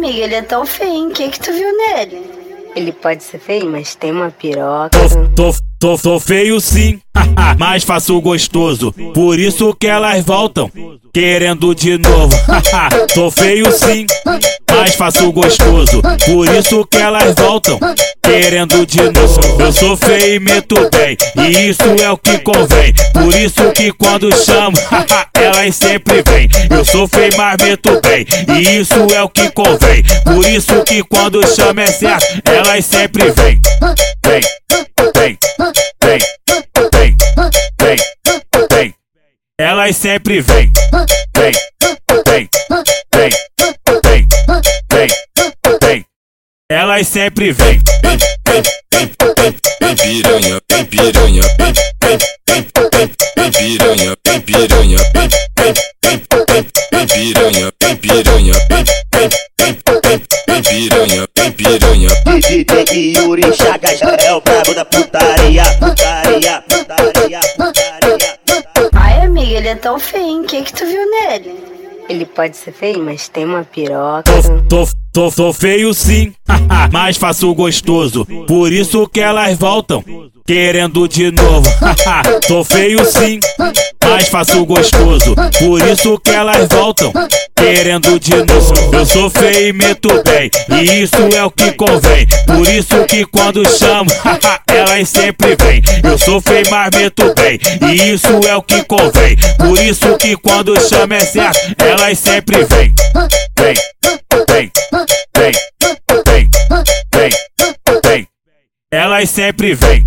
amiga, ele é tão feio, o que que tu viu nele? Ele pode ser feio, mas tem uma piroca. Tô, tô, tô, tô feio sim, mas faço gostoso. Por isso que elas voltam, querendo de novo. tô feio sim, mas faço gostoso. Por isso que elas voltam, querendo de novo. Eu sou feio e meto bem, e isso é o que convém. Por isso que quando chamo, elas sempre vêm. Eu sou feio, mas meto bem, e isso é o que convém. Por isso que quando chamo é certo, elas sempre vêm. Vem, Elas sempre vêm. Vem, vem, vem, vem, vem, vem. Elas sempre vêm. Vem, vem, vem, vem piranha, vem piranha, vem, vem, vem, vem, vem piranha, vem piranha, vem, vem, vem, vem, vem piranha, vem piranha, vem, vem, vem, vem, vem piranha, vem piranha. DJ Yuri Chagas é o brabo da putaria, putaria, tão feio, o que que tu viu nele? Ele pode ser feio, mas tem uma piroca. Tô, tô, tô, tô feio sim, mas faço gostoso. Por isso que elas voltam, querendo de novo. tô feio sim, mas faço gostoso. Por isso que elas voltam, querendo de novo. Eu sou feio e meto bem, e isso é o que convém. Por isso que quando chamo, elas sempre vêm. Eu sou feio, mas meto bem, e isso é o que convém. Por isso que quando chamo é certo, elas sempre vêm. Vem, vem, vem, vem, vem, vem. Elas sempre vêm.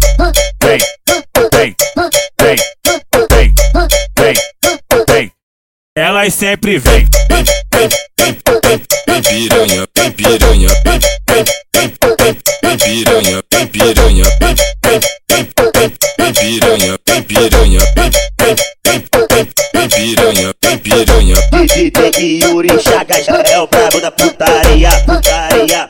Vem, Elas sempre vêm. Vem, vem, vem, vem, vem piranha, vem piranha, vem, vem, vem, vem, vem piranha, vem piranha, vem, vem, vem, vem, vem piranha, vem piranha, vem, vem, vem, vem, vem piranha, vem piranha. DJ Yuri Chagas é o brabo da putaria, putaria,